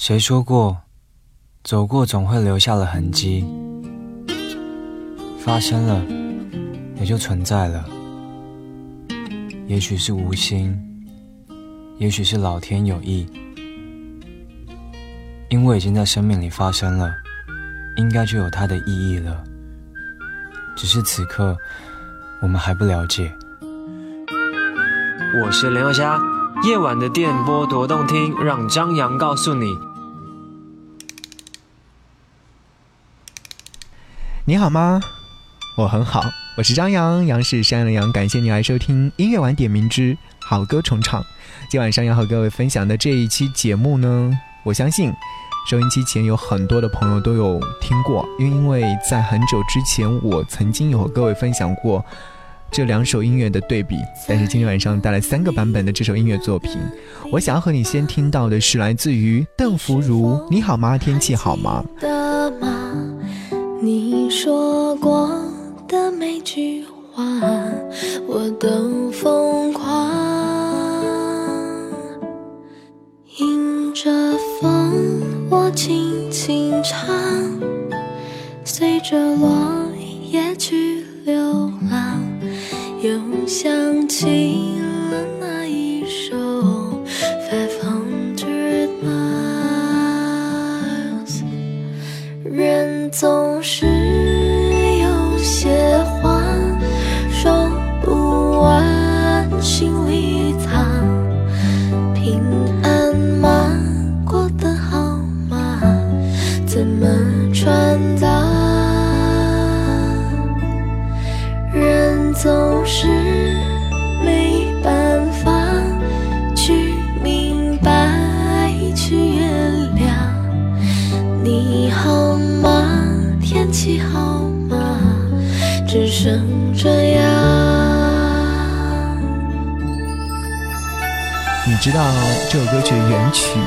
谁说过，走过总会留下了痕迹？发生了，也就存在了。也许是无心，也许是老天有意。因为已经在生命里发生了，应该就有它的意义了。只是此刻，我们还不了解。我是林宥虾，夜晚的电波多动听，让张扬告诉你。你好吗？我很好，我是张扬，杨是山羊的羊。感谢你来收听音乐晚点名之好歌重唱。今晚上要和各位分享的这一期节目呢，我相信收音机前有很多的朋友都有听过，因为因为在很久之前我曾经有和各位分享过这两首音乐的对比。但是今天晚上带来三个版本的这首音乐作品，我想要和你先听到的是来自于邓福如《你好吗？天气好吗？》。你说过的每句话，我都疯狂。迎着风，我轻轻唱，随着落叶去流浪，又想起传达？人总是没办法去明白，去原谅。你好吗？天气好吗？只剩这样。你知道这首歌曲的原曲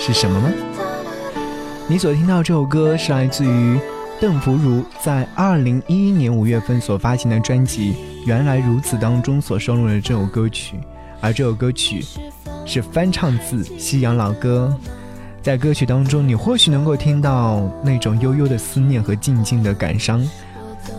是什么吗？你所听到这首歌是来自于邓福如在二零一一年五月份所发行的专辑《原来如此》当中所收录的这首歌曲，而这首歌曲是翻唱自西洋老歌。在歌曲当中，你或许能够听到那种悠悠的思念和静静的感伤，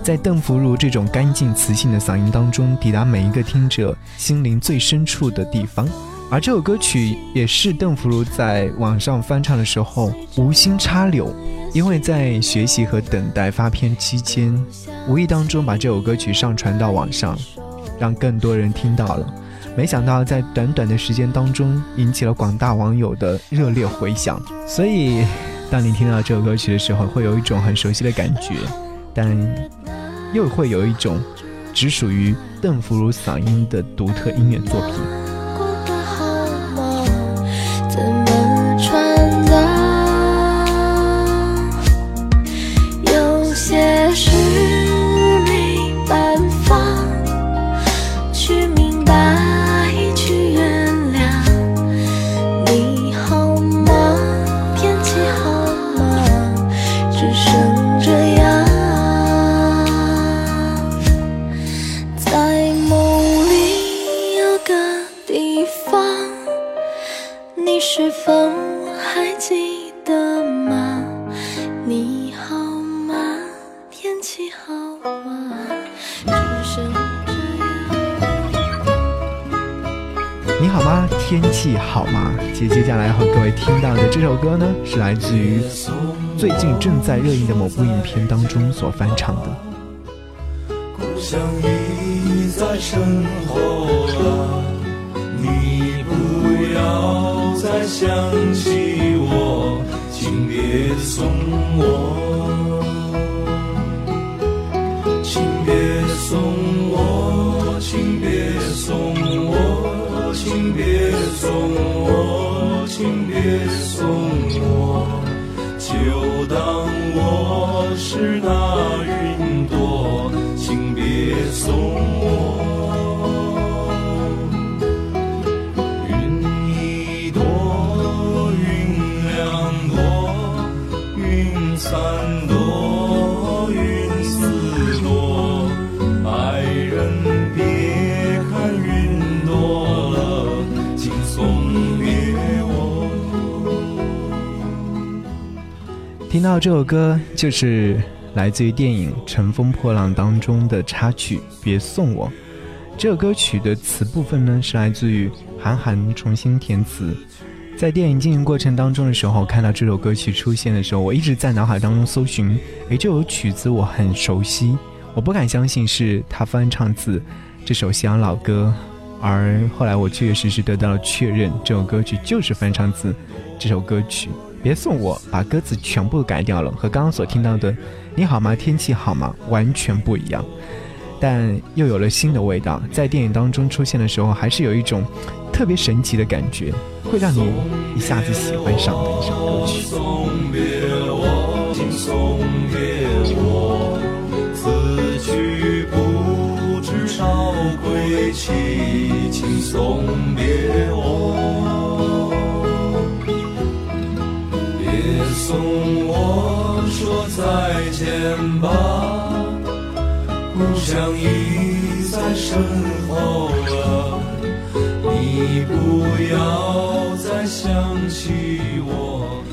在邓福如这种干净磁性的嗓音当中，抵达每一个听者心灵最深处的地方。而这首歌曲也是邓福如在网上翻唱的时候无心插柳，因为在学习和等待发片期间，无意当中把这首歌曲上传到网上，让更多人听到了。没想到在短短的时间当中，引起了广大网友的热烈回响。所以，当你听到这首歌曲的时候，会有一种很熟悉的感觉，但又会有一种只属于邓福如嗓音的独特音乐作品。好吗？天气好吗？其实接下来和各位听到的这首歌呢，是来自于最近正在热映的某部影片当中所翻唱的。故乡已在身后了，你不要再想起我，请别送我，送我，就当我是那云朵，请别送我。云一朵，云两朵，云三朵。听到这首歌，就是来自于电影《乘风破浪》当中的插曲《别送我》。这首歌曲的词部分呢，是来自于韩寒重新填词。在电影进行过程当中的时候，看到这首歌曲出现的时候，我一直在脑海当中搜寻，诶，这首曲子我很熟悉，我不敢相信是他翻唱自这首西洋老歌。而后来我确确实实得到了确认，这首歌曲就是翻唱自这首歌曲。别送我，把歌词全部改掉了，和刚刚所听到的“你好吗，天气好吗”完全不一样，但又有了新的味道。在电影当中出现的时候，还是有一种特别神奇的感觉，会让你一下子喜欢上的一首歌曲。送别我，请送别我，此去不知少归期，请送别我。送我说再见吧，故乡已在身后了，你不要再想起我，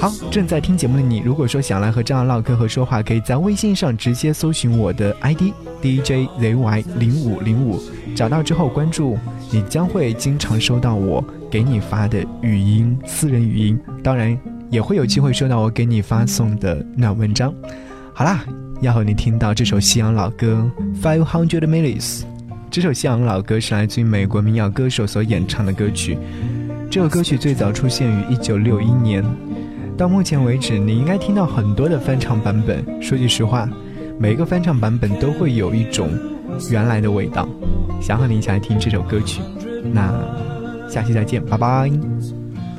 好，正在听节目的你，如果说想来和张扬唠嗑和说话，可以在微信上直接搜寻我的 ID DJZY 零五零五，找到之后关注，你将会经常收到我给你发的语音私人语音，当然。也会有机会收到我给你发送的暖文章。好啦，要和你听到这首西洋老歌《Five Hundred Miles》。这首西洋老歌是来自于美国民谣歌手所演唱的歌曲。这首歌曲最早出现于1961年。到目前为止，你应该听到很多的翻唱版本。说句实话，每一个翻唱版本都会有一种原来的味道。想和你一起来听这首歌曲。那下期再见，拜拜。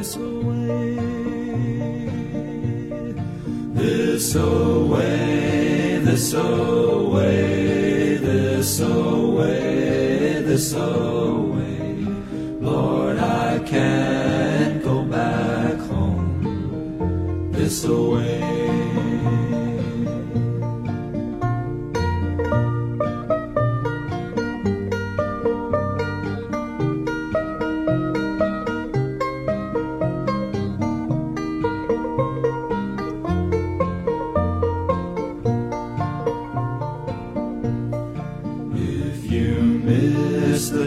This away, this away, this away, this away, this away. Lord, I can't go back home this away.